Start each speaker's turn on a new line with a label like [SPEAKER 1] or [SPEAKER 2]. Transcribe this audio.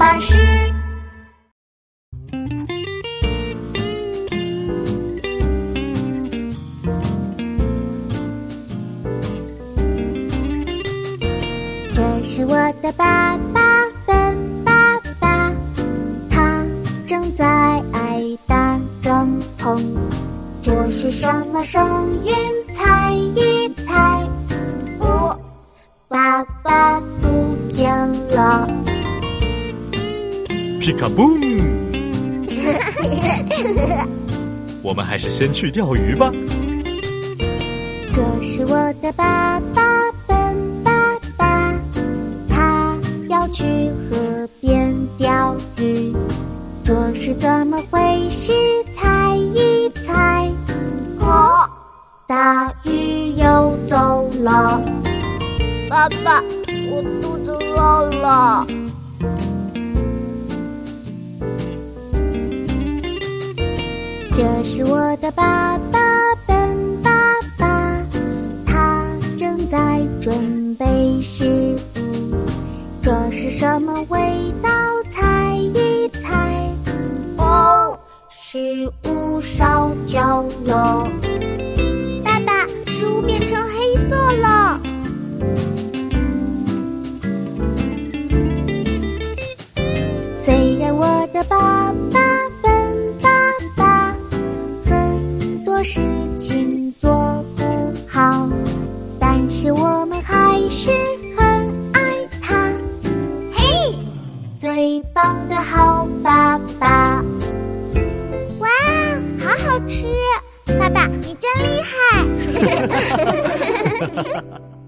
[SPEAKER 1] 巴士。这是我的爸爸，笨爸爸，他正在打帐篷。这是什么声音？猜一猜。哦，爸爸不见了。
[SPEAKER 2] 皮卡布！我们还是先去钓鱼吧。
[SPEAKER 1] 这是我的爸爸，笨爸爸，他要去河边钓鱼。这是怎么回事？猜一猜。哦，大鱼游走了。
[SPEAKER 3] 爸爸，我肚子饿了。
[SPEAKER 1] 这是我的爸爸，笨爸爸，他正在准备食物。这是什么味道？猜一猜。哦，食物烧焦了。事情做不好，但是我们还是很爱他。嘿，最棒的好爸爸！
[SPEAKER 3] 哇，好好吃！爸爸，你真厉害！